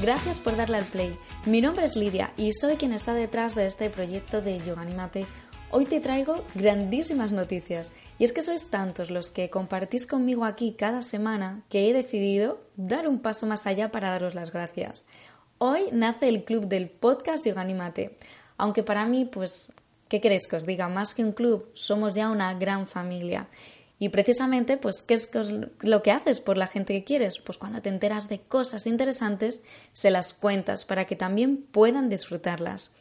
Gracias por darle al play. Mi nombre es Lidia y soy quien está detrás de este proyecto de Yoga Animate. Hoy te traigo grandísimas noticias y es que sois tantos los que compartís conmigo aquí cada semana que he decidido dar un paso más allá para daros las gracias. Hoy nace el club del podcast Yoga Animate, aunque para mí, pues, ¿qué queréis que os diga? Más que un club, somos ya una gran familia y precisamente, pues, ¿qué es lo que haces por la gente que quieres? Pues cuando te enteras de cosas interesantes, se las cuentas para que también puedan disfrutarlas.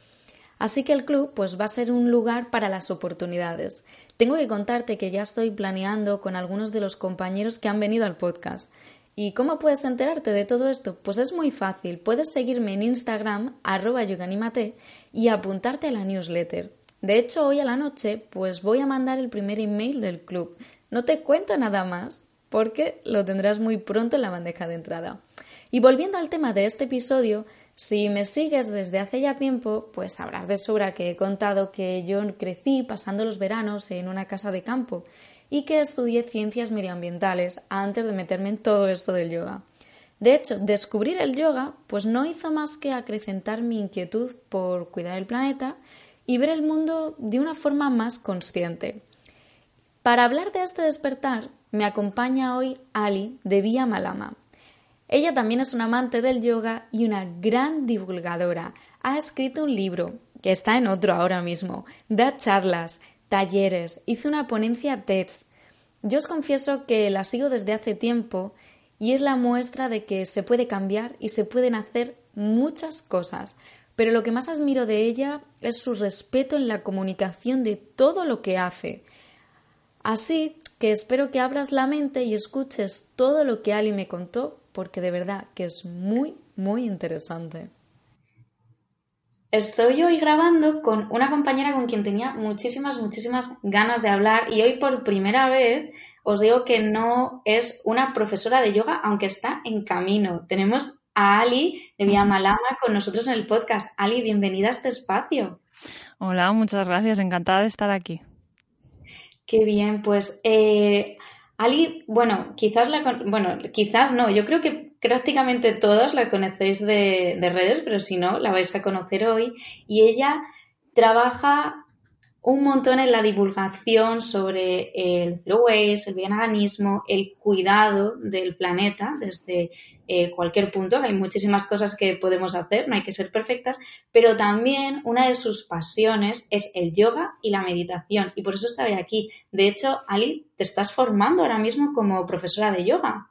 Así que el club pues va a ser un lugar para las oportunidades. Tengo que contarte que ya estoy planeando con algunos de los compañeros que han venido al podcast. ¿Y cómo puedes enterarte de todo esto? Pues es muy fácil. Puedes seguirme en Instagram, arroba y apuntarte a la newsletter. De hecho, hoy a la noche, pues voy a mandar el primer email del club. No te cuento nada más porque lo tendrás muy pronto en la bandeja de entrada. Y volviendo al tema de este episodio, si me sigues desde hace ya tiempo, pues sabrás de sobra que he contado que yo crecí pasando los veranos en una casa de campo y que estudié ciencias medioambientales antes de meterme en todo esto del yoga. De hecho, descubrir el yoga pues no hizo más que acrecentar mi inquietud por cuidar el planeta y ver el mundo de una forma más consciente. Para hablar de este despertar, me acompaña hoy Ali de Vía Malama. Ella también es una amante del yoga y una gran divulgadora. Ha escrito un libro, que está en otro ahora mismo, da charlas, talleres, hizo una ponencia TED. Yo os confieso que la sigo desde hace tiempo y es la muestra de que se puede cambiar y se pueden hacer muchas cosas. Pero lo que más admiro de ella es su respeto en la comunicación de todo lo que hace. Así que espero que abras la mente y escuches todo lo que Ali me contó, porque de verdad que es muy, muy interesante. Estoy hoy grabando con una compañera con quien tenía muchísimas, muchísimas ganas de hablar y hoy por primera vez os digo que no es una profesora de yoga, aunque está en camino. Tenemos a Ali de Vía Malama con nosotros en el podcast. Ali, bienvenida a este espacio. Hola, muchas gracias, encantada de estar aquí. Qué bien, pues eh, Ali, bueno, quizás la, bueno, quizás no, yo creo que prácticamente todos la conocéis de, de redes, pero si no, la vais a conocer hoy. Y ella trabaja un montón en la divulgación sobre el zero waste, el veganismo, el cuidado del planeta desde eh, cualquier punto. Hay muchísimas cosas que podemos hacer, no hay que ser perfectas, pero también una de sus pasiones es el yoga y la meditación y por eso está aquí. De hecho, Ali, te estás formando ahora mismo como profesora de yoga.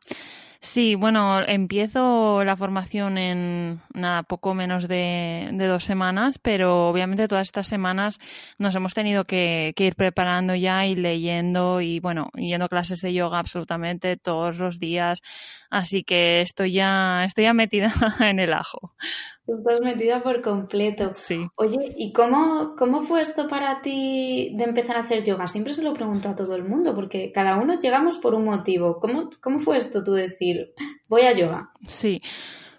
Sí, bueno, empiezo la formación en nada, poco menos de, dos semanas, pero obviamente todas estas semanas nos hemos tenido que, ir preparando ya y leyendo y bueno, yendo a clases de yoga absolutamente todos los días. Así que estoy ya, estoy ya metida en el ajo. Estás metida por completo. Sí. Oye, ¿y cómo, cómo fue esto para ti de empezar a hacer yoga? Siempre se lo pregunto a todo el mundo, porque cada uno llegamos por un motivo. ¿Cómo, cómo fue esto tú decir, voy a yoga? Sí.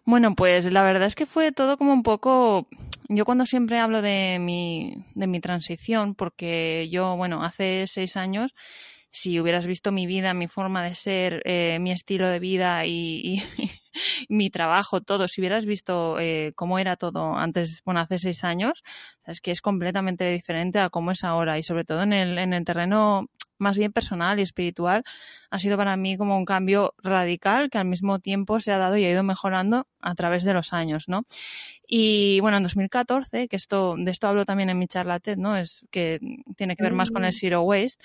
Bueno, pues la verdad es que fue todo como un poco. Yo cuando siempre hablo de mi, de mi transición, porque yo, bueno, hace seis años si hubieras visto mi vida, mi forma de ser, eh, mi estilo de vida y, mi trabajo, todo, si hubieras visto eh, cómo era todo antes, bueno, hace seis años, es que es completamente diferente a cómo es ahora y sobre todo en el, en el terreno más bien personal y espiritual, ha sido para mí como un cambio radical que al mismo tiempo se ha dado y ha ido mejorando a través de los años, ¿no? Y bueno, en 2014, que esto, de esto hablo también en mi charla TED, ¿no? Es que tiene que ver más con el mm. Zero Waste,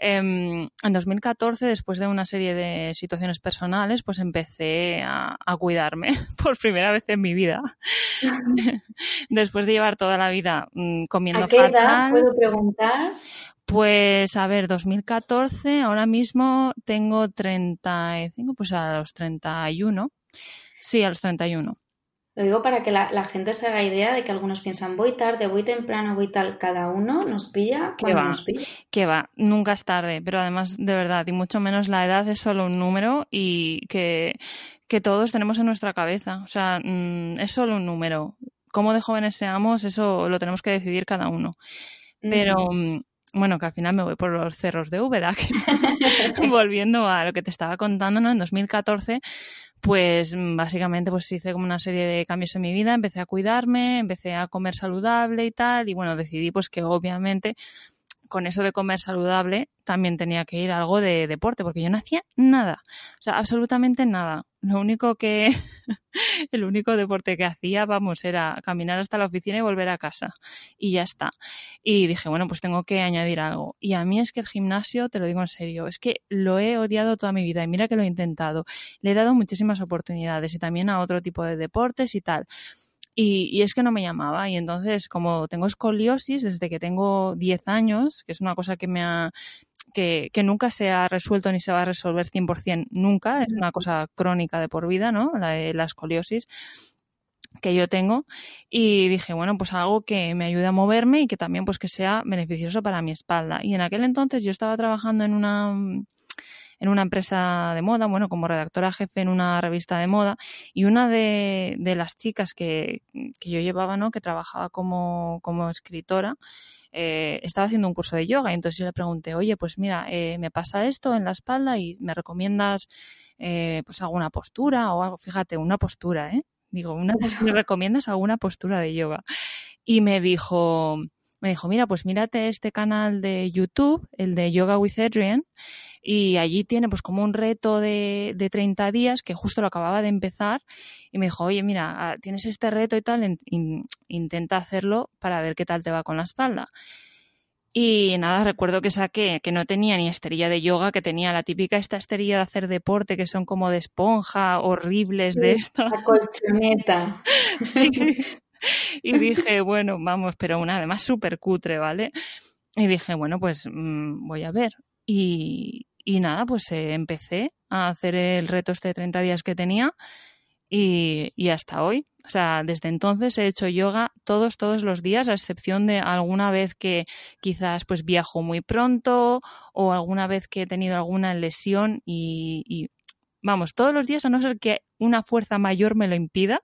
en 2014, después de una serie de situaciones personales, pues empecé a, cuidarme por primera vez en mi vida. después de llevar toda la vida mm, comiendo ¿A qué edad puedo preguntar? Pues a ver, 2014, ahora mismo tengo 35, pues a los 31. Sí, a los 31. Lo digo para que la, gente se haga idea de que algunos piensan voy tarde, voy temprano, voy tal. Cada uno nos pilla cuando nos pilla. Que va, nunca es tarde, pero además, de verdad, y mucho menos la edad es solo un número y que, todos tenemos en nuestra cabeza. O sea, mm, es solo un número. Cómo de jóvenes seamos, eso lo tenemos que decidir cada uno. Pero. Mm, bueno, que al final me voy por los cerros de Úbeda. volviendo a lo que te estaba contando, ¿no? En 2014, pues básicamente pues hice como una serie de cambios en mi vida, empecé a cuidarme, empecé a comer saludable y tal, y bueno, decidí pues que obviamente con eso de comer saludable también tenía que ir algo de deporte, porque yo no hacía nada, o sea, absolutamente nada. Lo único que, el único deporte que hacía, vamos, era caminar hasta la oficina y volver a casa. Y ya está. Y dije, bueno, pues tengo que añadir algo. Y a mí es que el gimnasio, te lo digo en serio, es que lo he odiado toda mi vida y mira que lo he intentado. Le he dado muchísimas oportunidades y también a otro tipo de deportes y tal. Y, es que no me llamaba. Y entonces, como tengo escoliosis desde que tengo 10 años, que es una cosa que me ha, que, nunca se ha resuelto ni se va a resolver 100% nunca, es una cosa crónica de por vida, ¿no? La, la escoliosis que yo tengo y dije, bueno, pues algo que me ayude a moverme y que también pues que sea beneficioso para mi espalda. Y en aquel entonces yo estaba trabajando en una en una empresa de moda, bueno, como redactora jefe en una revista de moda, y una de, las chicas que, yo llevaba, ¿no? que trabajaba como, escritora, eh, estaba haciendo un curso de yoga. Y entonces yo le pregunté, oye, pues mira, eh, me pasa esto en la espalda y me recomiendas eh, pues alguna postura o algo. Fíjate, una postura, ¿eh? Digo, una ¿me recomiendas alguna postura de yoga? Y me dijo, me dijo, mira, pues mírate este canal de YouTube, el de Yoga with Adrian, y allí tiene pues como un reto de, de 30 días que justo lo acababa de empezar y me dijo, oye, mira, ah, tienes este reto y tal, intenta hacerlo para ver qué tal te va con la espalda. Y nada, recuerdo que saqué que no tenía ni esterilla de yoga, que tenía la típica esta esterilla de hacer deporte, que son como de esponja, horribles de esta. La colchoneta. sí. Y dije, bueno, vamos, pero una además súper cutre, ¿vale? Y dije, bueno, pues mm, voy a ver. Y, y nada, pues eh, empecé a hacer el reto este de 30 días que tenía y, y, hasta hoy. O sea, desde entonces he hecho yoga todos, todos los días, a excepción de alguna vez que quizás pues viajo muy pronto o alguna vez que he tenido alguna lesión y, y vamos, todos los días, a no ser que una fuerza mayor me lo impida,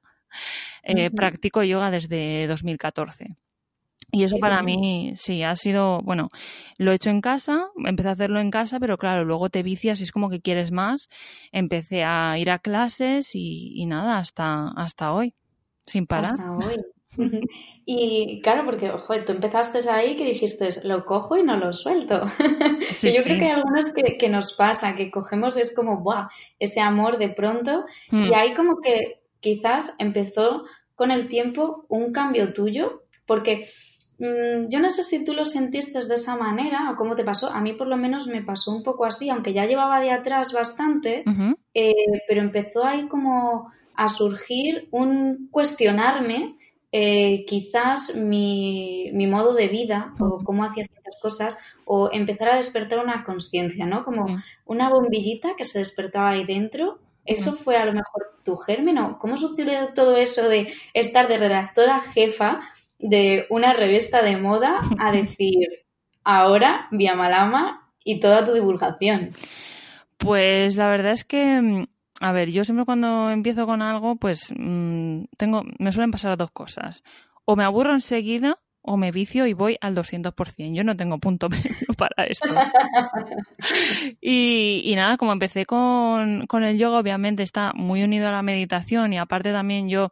eh, practico yoga desde 2014. Y eso para mí, sí, ha sido, bueno, lo he hecho en casa, empecé a hacerlo en casa, pero claro, luego te vicias y es como que quieres más. Empecé a ir a clases y, nada, hasta, hasta hoy, sin parar. Hasta hoy. y claro, porque, ojo, tú empezaste ahí que dijiste, lo cojo y no lo suelto. y yo creo que hay algunos que, nos pasa, que cogemos, es como, ¡buah! Ese amor de pronto. Y mm. ahí como que quizás empezó con el tiempo un cambio tuyo, porque yo no sé si tú lo sentiste de esa manera o cómo te pasó. A mí por lo menos me pasó un poco así, aunque ya llevaba de atrás bastante, eh, pero empezó ahí como a surgir un cuestionarme eh, quizás mi, modo de vida o cómo hacía ciertas cosas o empezar a despertar una conciencia, ¿no? Como una bombillita que se despertaba ahí dentro. ¿Eso fue a lo mejor tu germen o cómo sucedió todo eso de estar de redactora jefa de una revista de moda a decir ahora Vía Malama y toda tu divulgación? Pues la verdad es que, mm, a ver, yo siempre cuando empiezo con algo, pues mm, tengo, me suelen pasar dos cosas. O me aburro enseguida o me vicio y voy al 200%. Yo no tengo punto medio para esto. y, y, nada, como empecé con, con el yoga, obviamente está muy unido a la meditación y aparte también yo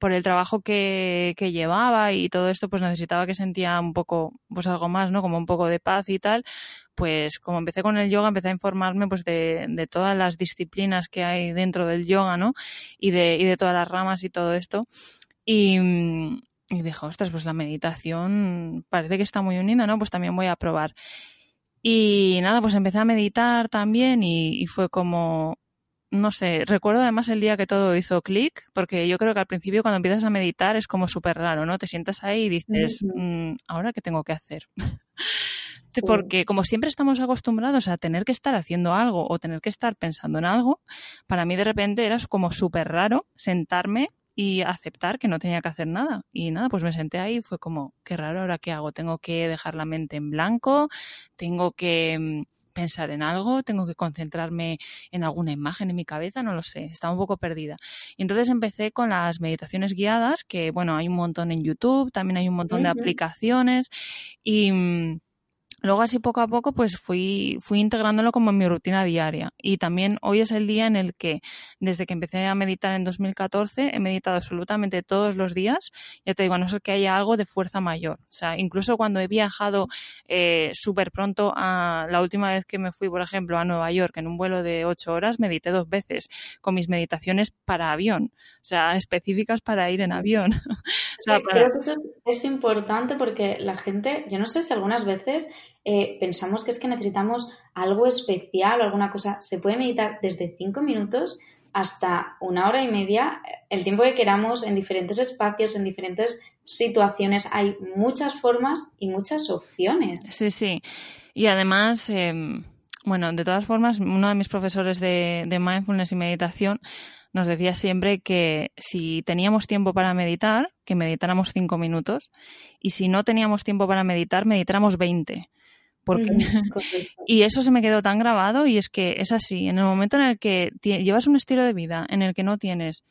por el trabajo que, que, llevaba y todo esto, pues necesitaba que sentía un poco, pues algo más, ¿no? Como un poco de paz y tal. Pues como empecé con el yoga, empecé a informarme pues de, de todas las disciplinas que hay dentro del yoga, ¿no? Y de, y de todas las ramas y todo esto. Y, y dije, ostras, pues la meditación parece que está muy unida, ¿no? Pues también voy a probar. Y nada, pues empecé a meditar también y, fue como, no sé, recuerdo además el día que todo hizo clic, porque yo creo que al principio cuando empiezas a meditar es como súper raro, ¿no? Te sientas ahí y dices, mm, ¿ahora qué tengo que hacer? Porque como siempre estamos acostumbrados a tener que estar haciendo algo o tener que estar pensando en algo, para mí de repente era como súper raro sentarme y aceptar que no tenía que hacer nada. Y nada, pues me senté ahí y fue como, qué raro, ahora qué hago, tengo que dejar la mente en blanco, tengo que mm, pensar en algo, tengo que concentrarme en alguna imagen en mi cabeza, no lo sé, estaba un poco perdida. Y entonces empecé con las meditaciones guiadas, que bueno, hay un montón en YouTube, también hay un montón de aplicaciones y mm, Luego así poco a poco pues fui, fui integrándolo como en mi rutina diaria y también hoy es el día en el que desde que empecé a meditar en 2014 he meditado absolutamente todos los días, ya te digo, a no ser que haya algo de fuerza mayor. O sea, incluso cuando he viajado eh, súper pronto, a la última vez que me fui, por ejemplo, a Nueva York en un vuelo de ocho horas, medité dos veces con mis meditaciones para avión, o sea, específicas para ir en avión. Creo que eso es importante porque la gente, yo no sé si algunas veces eh, pensamos que es que necesitamos algo especial o alguna cosa. Se puede meditar desde cinco minutos hasta una hora y media, el tiempo que queramos, en diferentes espacios, en diferentes situaciones. Hay muchas formas y muchas opciones. Sí, sí. Y además, em, bueno, de todas formas, uno de mis profesores de mindfulness y meditación nos decía siempre que si teníamos tiempo para meditar, que meditáramos cinco minutos, y si no teníamos tiempo para meditar, meditáramos veinte. y eso se me quedó tan grabado y es que es así, en el momento en el que llevas un estilo de vida en el que no tienes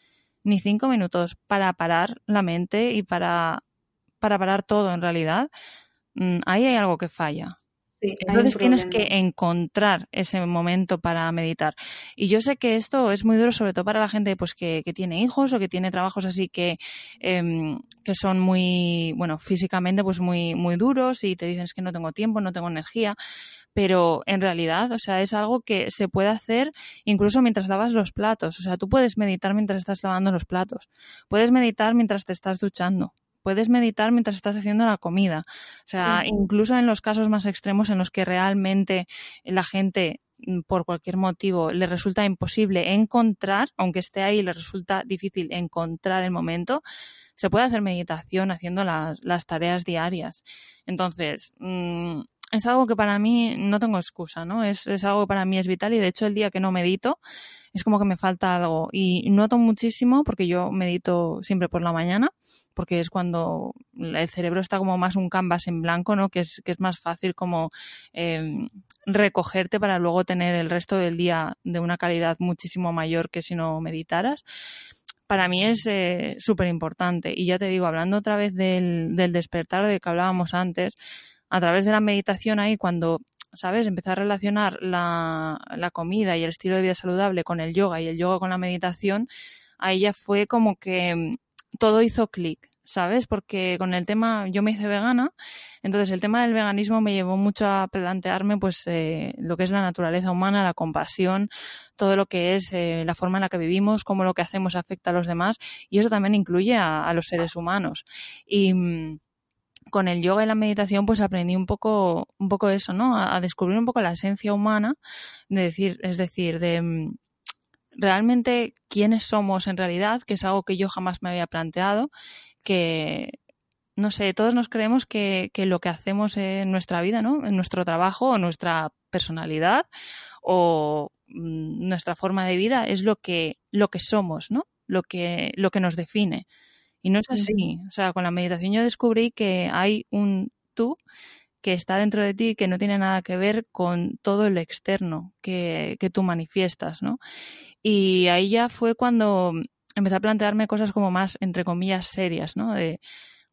ni cinco minutos para parar la mente y para, para parar todo en realidad, mm, ahí hay algo que falla. Entonces tienes que encontrar ese momento para meditar. Y yo sé que esto es muy duro, sobre todo para la gente pues que, tiene hijos o que tiene trabajos así que, em, que son muy, bueno, físicamente pues muy, muy duros y te dicen es que no tengo tiempo, no tengo energía. Pero en realidad, o sea, es algo que se puede hacer incluso mientras lavas los platos. O sea, tú puedes meditar mientras estás lavando los platos. Puedes meditar mientras te estás duchando puedes meditar mientras estás haciendo la comida. O sea, incluso en los casos más extremos en los que realmente la gente mm, por cualquier motivo le resulta imposible encontrar, aunque esté ahí, le resulta difícil encontrar el momento, se puede hacer meditación haciendo las, las tareas diarias. Entonces, mm, es algo que para mí no tengo excusa, ¿no? Es, es, algo que para mí es vital y de hecho el día que no medito es como que me falta algo y noto muchísimo porque yo medito siempre por la mañana porque es cuando el cerebro está como más un canvas en blanco, ¿no? Que es, que es más fácil como em, recogerte para luego tener el resto del día de una calidad muchísimo mayor que si no meditaras para mí es eh, súper importante. Y ya te digo, hablando otra vez del, del despertar de que hablábamos antes, a través de la meditación ahí, cuando, ¿sabes? Empecé a relacionar la, la comida y el estilo de vida saludable con el yoga y el yoga con la meditación, ahí ya fue como que todo hizo clic. ¿sabes? Porque con el tema, yo me hice vegana, entonces el tema del veganismo me llevó mucho a plantearme pues eh, lo que es la naturaleza humana, la compasión, todo lo que es eh, la forma en la que vivimos, cómo lo que hacemos afecta a los demás y eso también incluye a, a los seres humanos. Y mm, con el yoga y la meditación pues aprendí un poco, un poco eso, ¿no? A, descubrir un poco la esencia humana, de decir, es decir, de mm, realmente quiénes somos en realidad, que es algo que yo jamás me había planteado, que no sé, todos nos creemos que, que lo que hacemos en nuestra vida, ¿no? En nuestro trabajo o nuestra personalidad o mm, nuestra forma de vida es lo que, lo que somos, ¿no? Lo que, lo que nos define. Y no es así. O sea, con la meditación yo descubrí que hay un tú que está dentro de ti que no tiene nada que ver con todo lo externo que, que tú manifiestas, ¿no? Y ahí ya fue cuando empecé a plantearme cosas como más, entre comillas, serias, ¿no? De,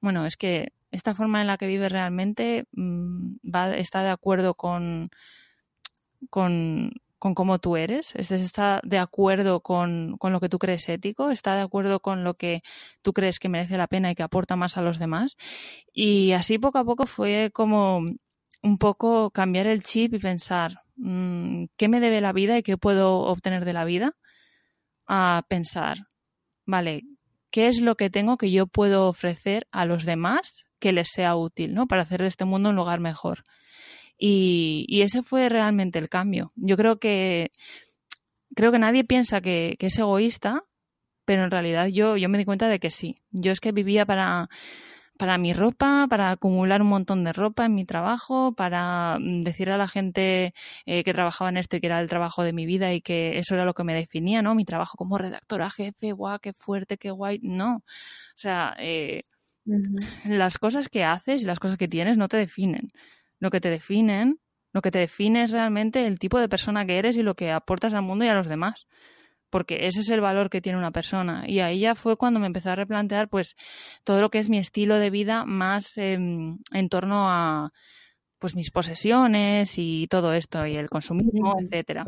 bueno, es que esta forma en la que vives realmente mm, va, está de acuerdo con, con, con cómo tú eres, está de acuerdo con, con, lo que tú crees ético, está de acuerdo con lo que tú crees que merece la pena y que aporta más a los demás. Y así poco a poco fue como un poco cambiar el chip y pensar qué me debe la vida y qué puedo obtener de la vida, a pensar, vale, ¿qué es lo que tengo que yo puedo ofrecer a los demás que les sea útil, ¿no? Para hacer de este mundo un lugar mejor. Y, ese fue realmente el cambio. Yo creo que creo que nadie piensa que, que es egoísta, pero en realidad yo, yo me di cuenta de que sí. Yo es que vivía para, para mi ropa, para acumular un montón de ropa en mi trabajo, para mm, decir a la gente eh, que trabajaba en esto y que era el trabajo de mi vida y que eso era lo que me definía, ¿no? Mi trabajo como redactora jefe, guau, qué fuerte, qué guay. No. O sea, eh, las cosas que haces y las cosas que tienes no te definen. Lo que te definen, lo que te define es realmente el tipo de persona que eres y lo que aportas al mundo y a los demás porque ese es el valor que tiene una persona. Y ahí ya fue cuando me empecé a replantear pues todo lo que es mi estilo de vida más em, en torno a pues mis posesiones y todo esto y el consumismo, etcétera.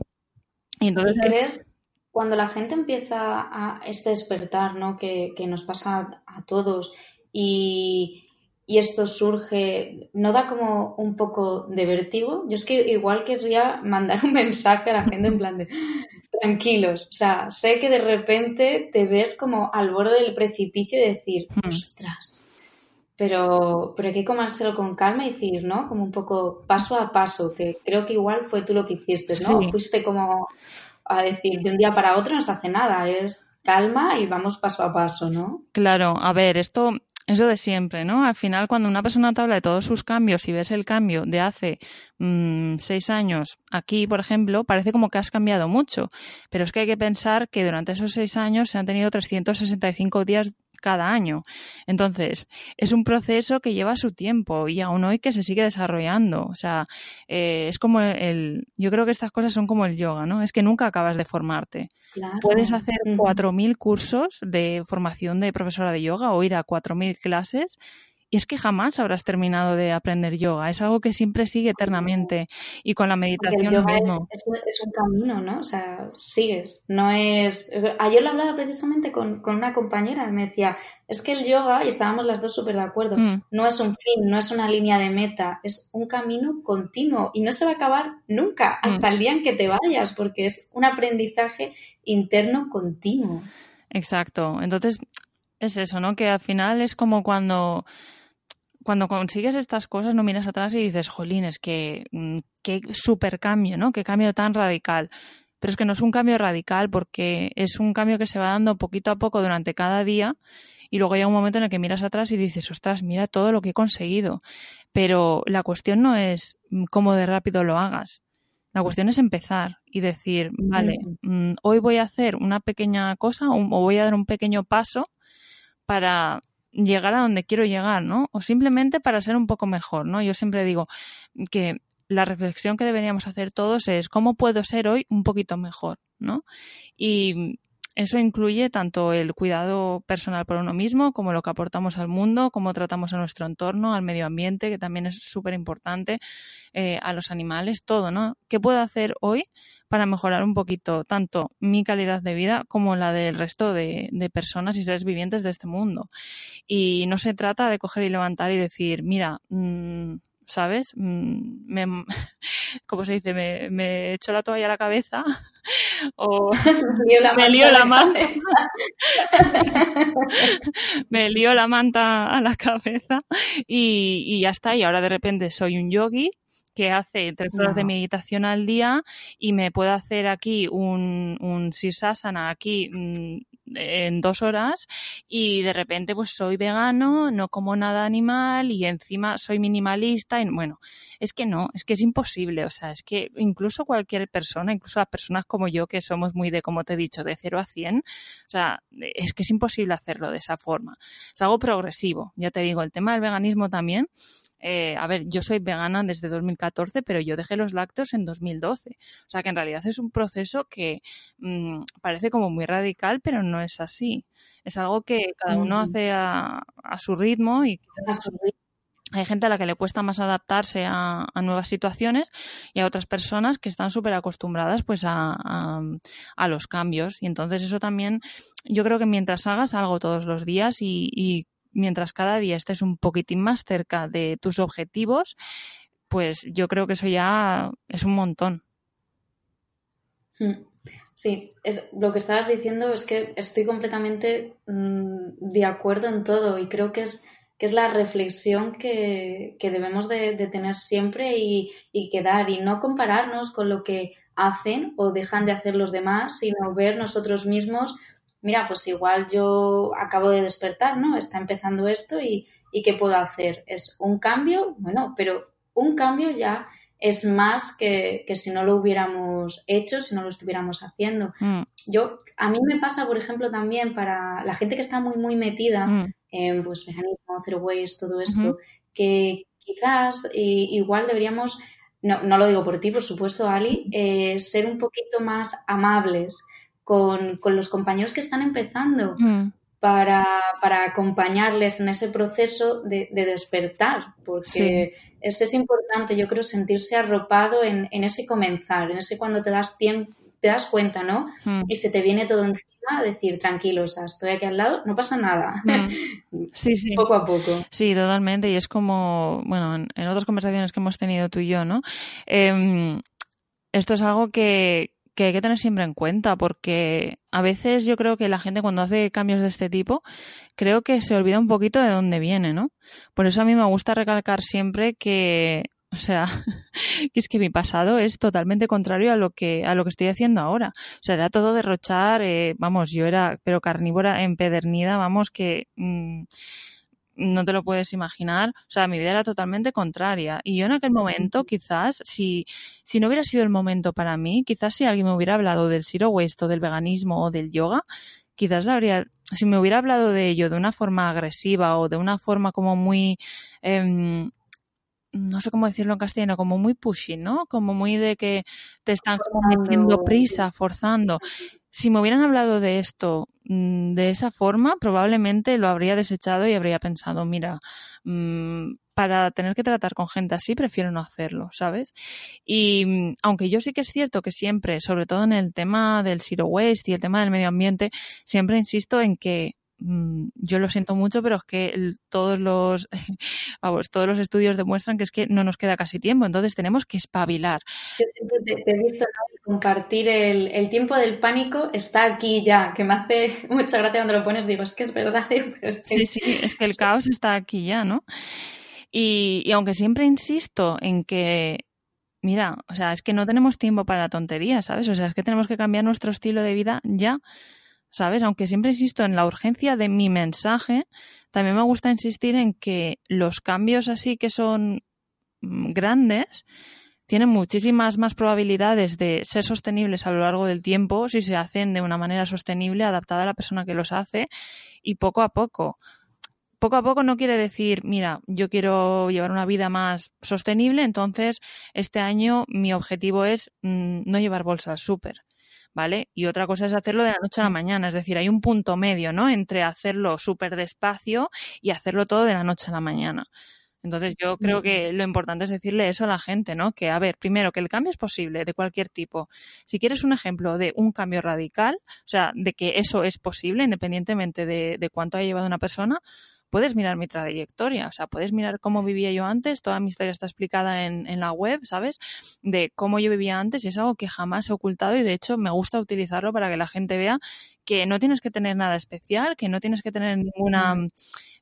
Y entonces crees cuando la gente empieza a este despertar, ¿no? Que, que nos pasa a, todos y, y esto surge, ¿no da como un poco de vértigo? Yo es que igual querría mandar un mensaje a la gente en plan de tranquilos. O sea, sé que de repente te ves como al borde del precipicio y decir, hmm. ostras. Pero, pero hay que comárselo con calma y decir, ¿no? Como un poco paso a paso, que creo que igual fue tú lo que hiciste, ¿no? Fuiste como a decir, de un día para otro no se hace nada, es calma y vamos paso a paso, ¿no? Claro, a ver, esto eso de siempre, ¿no? Al final, cuando una persona te habla de todos sus cambios y ves el cambio de hace mm, seis años aquí, por ejemplo, parece como que has cambiado mucho. Pero es que hay que pensar que durante esos seis años se han tenido 365 días cada año. Entonces, es un proceso que lleva su tiempo y aún hoy que se sigue desarrollando. O sea, eh, es como el, Yo creo que estas cosas son como el yoga, ¿no? Es que nunca acabas de formarte. Puedes hacer 4.000 cursos de formación de profesora de yoga o ir a 4.000 clases y es que jamás habrás terminado de aprender yoga, es algo que siempre sigue eternamente. Y con la meditación. el yoga es, es, un camino, ¿no? O sea, sigues. No es. Ayer lo hablaba precisamente con, una compañera, me decía, es que el yoga, y estábamos las dos súper de acuerdo, mm. no es un fin, no es una línea de meta, es un camino continuo y no se va a acabar nunca, mm. hasta el día en que te vayas, porque es un aprendizaje interno continuo. Exacto. Entonces, es eso, ¿no? Que al final es como cuando cuando consigues estas cosas no miras atrás y dices, jolín, es que mm, qué super cambio, ¿no? Qué cambio tan radical. Pero es que no es un cambio radical porque es un cambio que se va dando poquito a poco durante cada día y luego llega un momento en el que miras atrás y dices, ostras, mira todo lo que he conseguido. Pero la cuestión no es mm, cómo de rápido lo hagas. La cuestión es empezar y decir, vale, mm, hoy voy a hacer una pequeña cosa o voy a dar un pequeño paso para llegar a donde quiero llegar, ¿no? O simplemente para ser un poco mejor, ¿no? Yo siempre digo que la reflexión que deberíamos hacer todos es cómo puedo ser hoy un poquito mejor, ¿no? Y eso incluye tanto el cuidado personal por uno mismo, como lo que aportamos al mundo, cómo tratamos a nuestro entorno, al medio ambiente, que también es súper importante, eh, a los animales, todo, ¿no? ¿Qué puedo hacer hoy para mejorar un poquito tanto mi calidad de vida como la del resto de, personas y seres vivientes de este mundo? Y no se trata de coger y levantar y decir, mira, mmm, ¿sabes? Mm, me, ¿Cómo se dice? Me, me echo la toalla a la cabeza o me lío la manta. me lío la manta a la cabeza y, y ya está. Y ahora de repente soy un yogi que hace tres horas de meditación al día y me puedo hacer aquí un, un sirsasana aquí mm, en dos horas y de repente pues soy vegano, no como nada animal y encima soy minimalista y bueno, es que no, es que es imposible, o sea, es que incluso cualquier persona, incluso las personas como yo que somos muy de, como te he dicho, de 0 a 100, o sea, es que es imposible hacerlo de esa forma. Es algo progresivo, ya te digo, el tema del veganismo también eh, a ver, yo soy vegana desde 2014, pero yo dejé los lácteos en 2012. O sea que en realidad es un proceso que mm, parece como muy radical, pero no es así. Es algo que cada uno hace a, su ritmo y hay gente a la que le cuesta más adaptarse a, nuevas situaciones y a otras personas que están súper acostumbradas pues a, los cambios. Y entonces eso también, yo creo que mientras hagas algo todos los días y mientras cada día estés un poquitín más cerca de tus objetivos, pues yo creo que eso ya es un montón. Hmm. Sí, es, lo que estabas diciendo es que estoy completamente mm, de acuerdo en todo y creo que es que es la reflexión que, debemos de, tener siempre y, y quedar y no compararnos con lo que hacen o dejan de hacer los demás, sino ver nosotros mismos, mira, pues igual yo acabo de despertar, ¿no? Está empezando esto y, y ¿qué puedo hacer? ¿Es un cambio? Bueno, pero un cambio ya es más que, si no lo hubiéramos hecho, si no lo estuviéramos haciendo. Mm. Yo, a mí me pasa, por ejemplo, también para la gente que está muy, muy metida mm. en pues, mecanismo, zero waste, todo esto, que quizás igual deberíamos, no, no, lo digo por ti, por supuesto, Ali, eh, ser un poquito más amables con, los compañeros que están empezando. Mm para, para acompañarles en ese proceso de, despertar, porque eso es importante, yo creo, sentirse arropado en, en, ese comenzar, en ese cuando te das tiempo te das cuenta, ¿no? Mm. Y se te viene todo encima a decir, tranquilo, o sea, estoy aquí al lado, no pasa nada. Mm. Sí, sí. poco a poco. Sí, totalmente. Y es como, bueno, en, otras conversaciones que hemos tenido tú y yo, ¿no? Em, esto es algo que, que hay que tener siempre en cuenta, porque a veces yo creo que la gente cuando hace cambios de este tipo, creo que se olvida un poquito de dónde viene, ¿no? Por eso a mí me gusta recalcar siempre que, o sea, que es que mi pasado es totalmente contrario a lo que a lo que estoy haciendo ahora. O sea, era todo derrochar, eh, vamos, yo era, pero carnívora empedernida, vamos, que mm, no te lo puedes imaginar. O sea, mi vida era totalmente contraria. Y yo en aquel momento, quizás, si, si no hubiera sido el momento para mí, quizás si alguien me hubiera hablado del zero waste o del veganismo o del yoga, quizás habría, si me hubiera hablado de ello de una forma agresiva o de una forma como muy, em, no sé cómo decirlo en castellano, como muy pushy, ¿no? Como muy de que te están metiendo prisa, forzando. Si me hubieran hablado de esto mm, de esa forma, probablemente lo habría desechado y habría pensado, mira, mm, para tener que tratar con gente así, prefiero no hacerlo, ¿sabes? Y mm, aunque yo sí que es cierto que siempre, sobre todo en el tema del zero waste y el tema del medio ambiente, siempre insisto en que yo lo siento mucho, pero es que todos los vamos, todos los estudios demuestran que es que no nos queda casi tiempo, entonces tenemos que espabilar. Yo siempre te, he visto compartir el, tiempo del pánico está aquí ya, que me hace mucha gracia cuando lo pones, digo, es que es verdad. Sí, sí, es que el caos está aquí ya, ¿no? Y, y aunque siempre insisto en que mira, o sea, es que no tenemos tiempo para la tontería, ¿sabes? O sea, es que tenemos que cambiar nuestro estilo de vida ya. ¿Sabes? Aunque siempre insisto en la urgencia de mi mensaje, también me gusta insistir en que los cambios así que son mm, grandes tienen muchísimas más probabilidades de ser sostenibles a lo largo del tiempo si se hacen de una manera sostenible, adaptada a la persona que los hace y poco a poco. Poco a poco no quiere decir, mira, yo quiero llevar una vida más sostenible, entonces este año mi objetivo es mm, no llevar bolsas súper. ¿Vale? Y otra cosa es hacerlo de la noche a la mañana, es decir, hay un punto medio, ¿no? Entre hacerlo súper despacio y hacerlo todo de la noche a la mañana. Entonces yo creo que lo importante es decirle eso a la gente, ¿no? Que, a ver, primero, que el cambio es posible de cualquier tipo. Si quieres un ejemplo de un cambio radical, o sea, de que eso es posible independientemente de, de cuánto haya llevado una persona, puedes mirar mi trayectoria, o sea, puedes mirar cómo vivía yo antes, toda mi historia está explicada en, en, la web, ¿sabes? De cómo yo vivía antes y es algo que jamás he ocultado y de hecho me gusta utilizarlo para que la gente vea que no tienes que tener nada especial, que no tienes que tener ninguna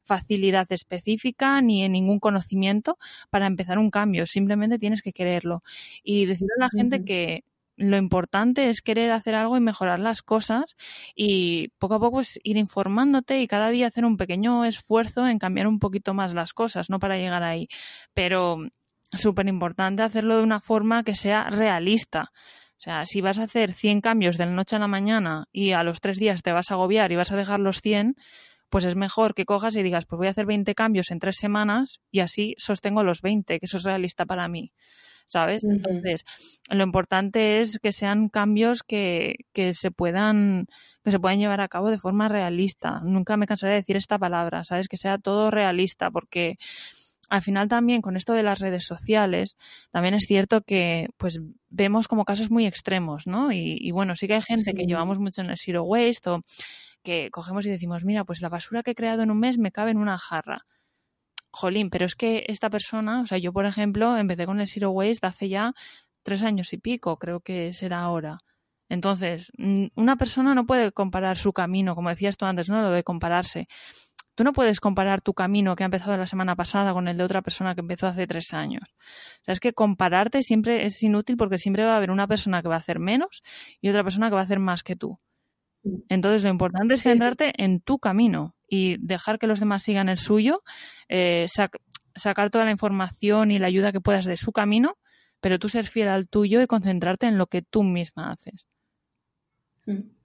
facilidad específica ni en ningún conocimiento para empezar un cambio, simplemente tienes que quererlo. Y decirle a la gente que lo importante es querer hacer algo y mejorar las cosas y poco a poco es ir informándote y cada día hacer un pequeño esfuerzo en cambiar un poquito más las cosas, no para llegar ahí, pero súper importante hacerlo de una forma que sea realista. O sea, si vas a hacer 100 cambios de la noche a la mañana y a los tres días te vas a agobiar y vas a dejar los 100, pues es mejor que cojas y digas, pues voy a hacer 20 cambios en tres semanas y así sostengo los 20, que eso es realista para mí. ¿Sabes? Entonces, lo importante es que sean cambios que, que, se puedan que se puedan llevar a cabo de forma realista. Nunca me cansaré de decir esta palabra, ¿sabes? Que sea todo realista, porque al final también con esto de las redes sociales, también es cierto que pues vemos como casos muy extremos, ¿no? Y, bueno, sí que hay gente que llevamos mucho en el zero waste o que cogemos y decimos, mira, pues la basura que he creado en un mes me cabe en una jarra jolín, pero es que esta persona, o sea, yo por ejemplo empecé con el Zero Waste hace ya tres años y pico, creo que será ahora. Entonces, una persona no puede comparar su camino, como decías tú antes, ¿no? Lo de compararse. Tú no puedes comparar tu camino que ha empezado la semana pasada con el de otra persona que empezó hace tres años. O sea, es que compararte siempre es inútil porque siempre va a haber una persona que va a hacer menos y otra persona que va a hacer más que tú. Entonces, lo importante es centrarte en tu camino y dejar que los demás sigan el suyo, eh, sacar toda la información y la ayuda que puedas de su camino, pero tú ser fiel al tuyo y concentrarte en lo que tú misma haces. Mm.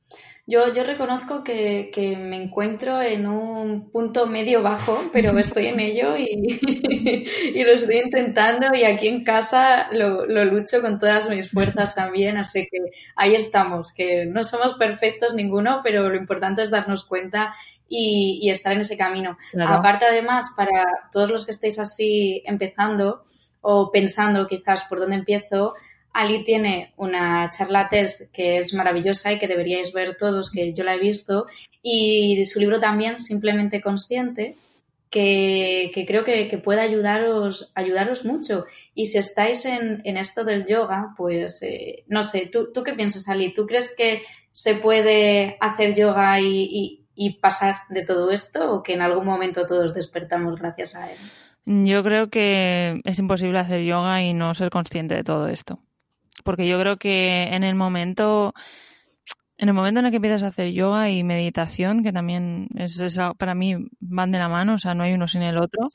Yo, yo reconozco que, me encuentro en un punto medio bajo, pero estoy en ello y, lo estoy intentando y aquí en casa lo, lo, lucho con todas mis fuerzas también, así que ahí estamos, que no somos perfectos ninguno, pero lo importante es darnos cuenta y, estar en ese camino. Aparte además, para todos los que estéis así empezando o pensando quizás por dónde empiezo, Ali tiene una charla test que es maravillosa y que deberíais ver todos, que yo la he visto, y su libro también, Simplemente Consciente, que, creo que, puede ayudaros, ayudaros mucho. Y si estáis en, esto del yoga, pues eh, no sé, ¿tú, ¿tú, qué piensas, Ali? ¿Tú crees que se puede hacer yoga y, y pasar de todo esto o que en algún momento todos despertamos gracias a él? Yo creo que es imposible hacer yoga y no ser consciente de todo esto porque yo creo que en el momento en el momento en el que empiezas a hacer yoga y meditación, que también es, para mí van de la mano, o sea, no hay uno sin el otro.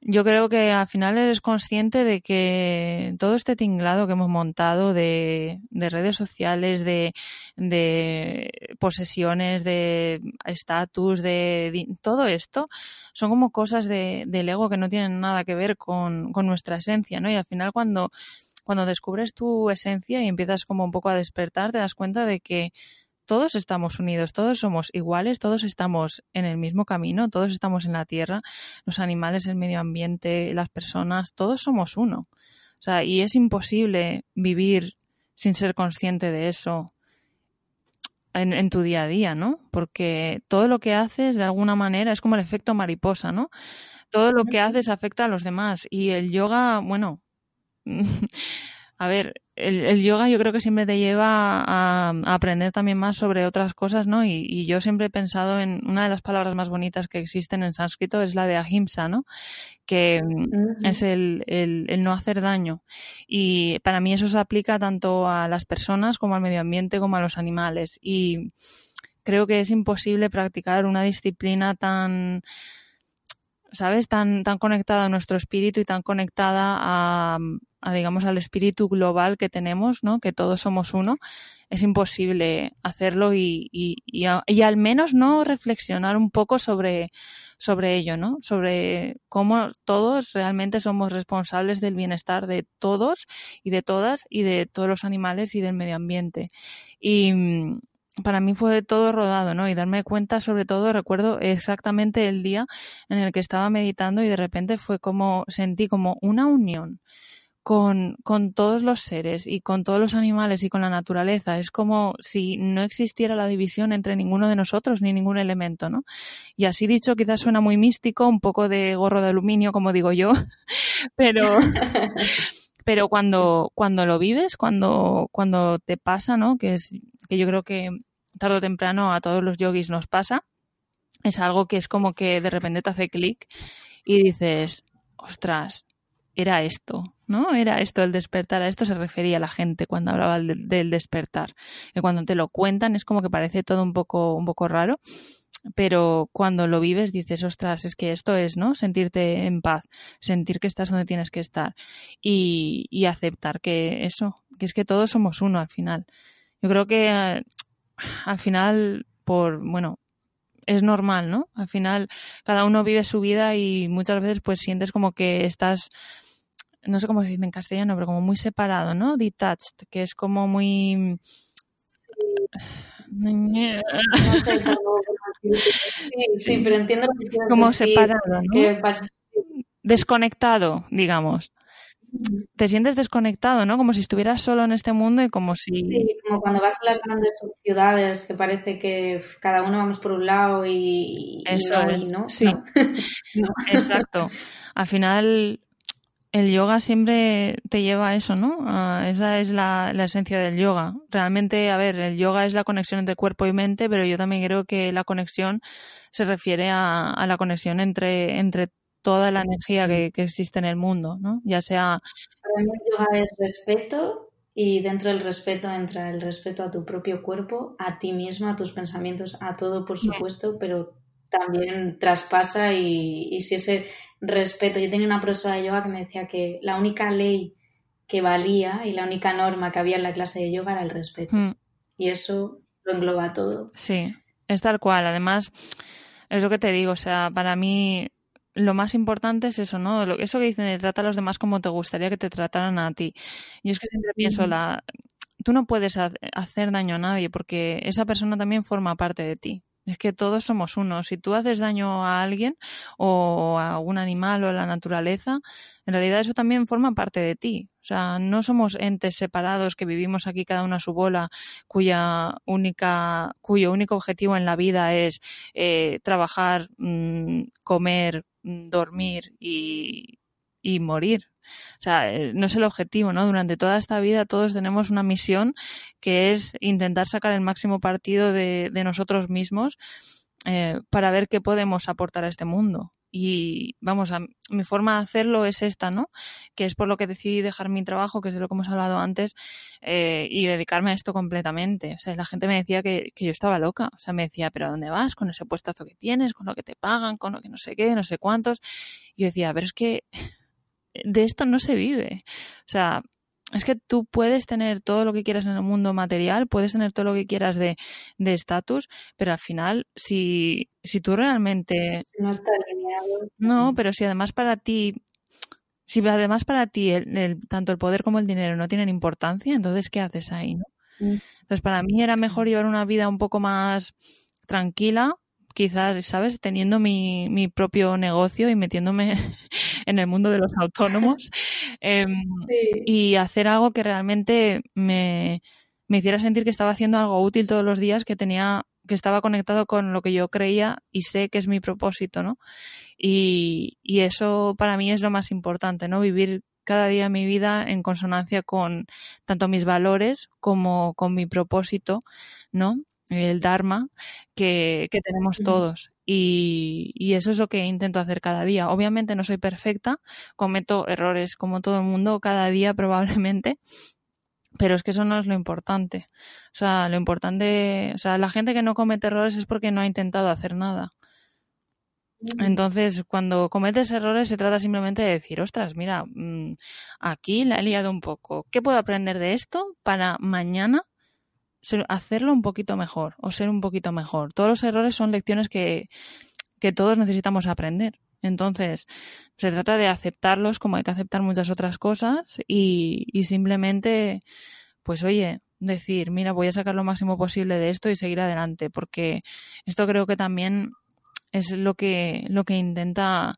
Yo creo que al final eres consciente de que todo este tinglado que hemos montado de, redes sociales, de, posesiones, de estatus, de, todo esto, son como cosas del ego que no tienen nada que ver con, con nuestra esencia, ¿no? Y al final cuando cuando descubres tu esencia y empiezas como un poco a despertar, te das cuenta de que todos estamos unidos, todos somos iguales, todos estamos en el mismo camino, todos estamos en la tierra, los animales, el medio ambiente, las personas, todos somos uno. O sea, y es imposible vivir sin ser consciente de eso en, tu día a día, ¿no? Porque todo lo que haces de alguna manera es como el efecto mariposa, ¿no? Todo lo que haces afecta a los demás y el yoga, bueno, a ver, el, yoga yo creo que siempre te lleva a, aprender también más sobre otras cosas, ¿no? Y, yo siempre he pensado en una de las palabras más bonitas que existen en sánscrito, es la de ahimsa, ¿no? Que es el, el, no hacer daño. Y para mí eso se aplica tanto a las personas como al medio ambiente como a los animales. Y creo que es imposible practicar una disciplina tan ¿sabes? Tan, tan conectada a nuestro espíritu y tan conectada a, digamos, al espíritu global que tenemos, ¿no? Que todos somos uno. Es imposible hacerlo y, y, y, al menos no reflexionar un poco sobre, sobre ello, ¿no? Sobre cómo todos realmente somos responsables del bienestar de todos y de todas y de todos los animales y del medio ambiente. Y, para mí fue todo rodado, ¿no? Y darme cuenta, sobre todo, recuerdo exactamente el día en el que estaba meditando y de repente fue como, sentí como una unión con, con todos los seres y con todos los animales y con la naturaleza. Es como si no existiera la división entre ninguno de nosotros ni ningún elemento, ¿no? Y así dicho, quizás suena muy místico, un poco de gorro de aluminio, como digo yo, pero... pero cuando, cuando lo vives, cuando, cuando te pasa, ¿no? Que es que yo creo que tarde o temprano a todos los yogis nos pasa, es algo que es como que de repente te hace clic y dices, ostras, era esto, ¿no? Era esto el despertar, a esto se refería la gente cuando hablaba del, despertar. Que cuando te lo cuentan es como que parece todo un poco, un poco raro, pero cuando lo vives dices, ostras, es que esto es, ¿no? Sentirte en paz, sentir que estás donde tienes que estar y, y aceptar que eso, que es que todos somos uno al final. Yo creo que al final, por, bueno, es normal, ¿no? Al final, cada uno vive su vida y muchas veces pues sientes como que estás, no sé cómo se dice en castellano, pero como muy separado, ¿no? Detached, que es como muy... Sí, pero entiendo lo que Como separado, ¿no? Desconectado, digamos te sientes desconectado, ¿no? Como si estuvieras solo en este mundo y como si... Sí, como cuando vas a las grandes ciudades que parece que cada uno vamos por un lado y, Eso no, Sí, exacto. Al final el yoga siempre te lleva a eso, ¿no? esa es la, esencia del yoga. Realmente, a ver, el yoga es la conexión entre cuerpo y mente, pero yo también creo que la conexión se refiere a, la conexión entre, entre toda la energía que, existe en el mundo, ¿no? Ya sea... Para mí el yoga es respeto y dentro del respeto entra el respeto a tu propio cuerpo, a ti misma, a tus pensamientos, a todo, por supuesto, pero también traspasa y, y si ese respeto. Yo tenía una profesora de yoga que me decía que la única ley que valía y la única norma que había en la clase de yoga era el respeto. Mm. Y eso lo engloba todo. Sí, es tal cual. Además, es lo que te digo, o sea, para mí lo más importante es eso, ¿no? Eso que dicen de trata a los demás como te gustaría que te trataran a ti. Y es que siempre pienso, la, tú no puedes hacer daño a nadie porque esa persona también forma parte de ti. Es que todos somos uno. Si tú haces daño a alguien o a algún animal o a la naturaleza, en realidad eso también forma parte de ti. O sea, no somos entes separados que vivimos aquí cada uno a su bola, cuya única, cuyo único objetivo en la vida es eh, trabajar, mm, comer, mm, dormir y, y morir. O sea, eh, no es el objetivo, ¿no? Durante toda esta vida todos tenemos una misión que es intentar sacar el máximo partido de, nosotros mismos eh, para ver qué podemos aportar a este mundo. Y vamos, a, mi forma de hacerlo es esta, ¿no? Que es por lo que decidí dejar mi trabajo, que es de lo que hemos hablado antes, eh, y dedicarme a esto completamente. O sea, la gente me decía que, que, yo estaba loca. O sea, me decía, ¿pero a dónde vas? Con ese puestazo que tienes, con lo que te pagan, con lo que no sé qué, no sé cuántos. Y yo decía, pero es que de esto no se vive. O sea, es que tú puedes tener todo lo que quieras en el mundo material, puedes tener todo lo que quieras de estatus, pero al final, si, si tú realmente... No está alineado. No, pero si además para ti... Si además para ti el, tanto el poder como el dinero no tienen importancia, entonces ¿qué haces ahí? ¿no? Mm. Entonces para mí era mejor llevar una vida un poco más tranquila, quizás, ¿sabes? Teniendo mi, mi propio negocio y metiéndome en el mundo de los autónomos em, y hacer algo que realmente me, me hiciera sentir que estaba haciendo algo útil todos los días, que tenía que estaba conectado con lo que yo creía y sé que es mi propósito, ¿no? Y, y eso para mí es lo más importante, ¿no? Vivir cada día mi vida en consonancia con tanto mis valores como con mi propósito, ¿no? El Dharma que, tenemos todos. Y, y, eso es lo que intento hacer cada día. Obviamente no soy perfecta, cometo errores como todo el mundo cada día probablemente, pero es que eso no es lo importante. O sea, lo importante, o sea, la gente que no comete errores es porque no ha intentado hacer nada. Entonces, cuando cometes errores, se trata simplemente de decir, ostras, mira, mm, aquí la he liado un poco. ¿Qué puedo aprender de esto para mañana hacerlo un poquito mejor o ser un poquito mejor. Todos los errores son lecciones que, que todos necesitamos aprender. Entonces, se trata de aceptarlos como hay que aceptar muchas otras cosas y, y simplemente, pues oye, decir, mira, voy a sacar lo máximo posible de esto y seguir adelante, porque esto creo que también es lo que, lo que intenta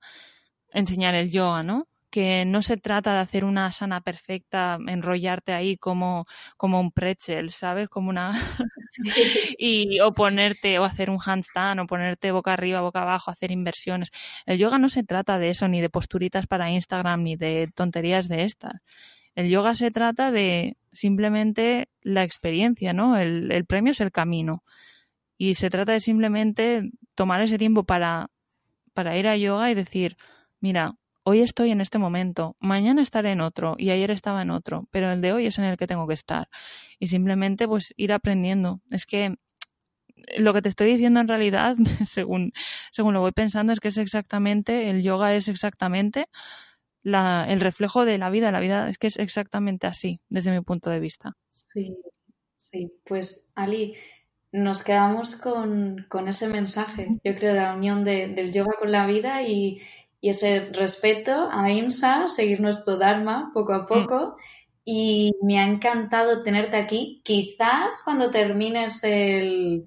enseñar el yoga, ¿no? Que no se trata de hacer una sana perfecta, enrollarte ahí como, como un pretzel, ¿sabes? Como una... y, o ponerte, o hacer un handstand, o ponerte boca arriba, boca abajo, hacer inversiones. El yoga no se trata de eso, ni de posturitas para Instagram, ni de tonterías de estas. El yoga se trata de simplemente la experiencia, ¿no? El, el premio es el camino. Y se trata de simplemente tomar ese tiempo para, para ir a yoga y decir, mira, hoy estoy en este momento, mañana estaré en otro y ayer estaba en otro, pero el de hoy es en el que tengo que estar. Y simplemente pues ir aprendiendo. Es que lo que te estoy diciendo en realidad, según, según lo voy pensando, es que es exactamente, el yoga es exactamente la, el reflejo de la vida. La vida es que es exactamente así, desde mi punto de vista. Sí, sí. Pues Ali, nos quedamos con, con ese mensaje, yo creo, de la unión del yoga con la vida y, y ese respeto a IMSA, seguir nuestro Dharma poco a poco. Y me ha encantado tenerte aquí. Quizás cuando termines el,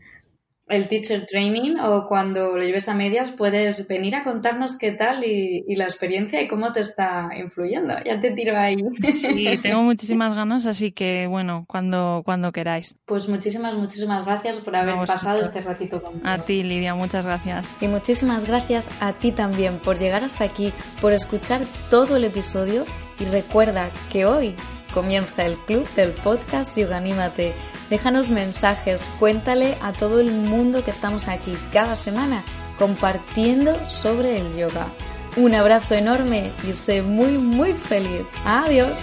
el teacher training o cuando lo lleves a medias puedes venir a contarnos qué tal y, la experiencia y cómo te está influyendo. Ya te tiro ahí. Sí, tengo muchísimas ganas, así que bueno, cuando, cuando queráis. Pues muchísimas, muchísimas gracias por haber pasado este ratito conmigo. A ti, Lidia, muchas gracias. Y muchísimas gracias a ti también por llegar hasta aquí, por escuchar todo el episodio y recuerda que hoy comienza el club del podcast Yoganímate Déjanos mensajes, cuéntale a todo el mundo que estamos aquí cada semana compartiendo sobre el yoga. Un abrazo enorme y sé muy muy feliz. Adiós.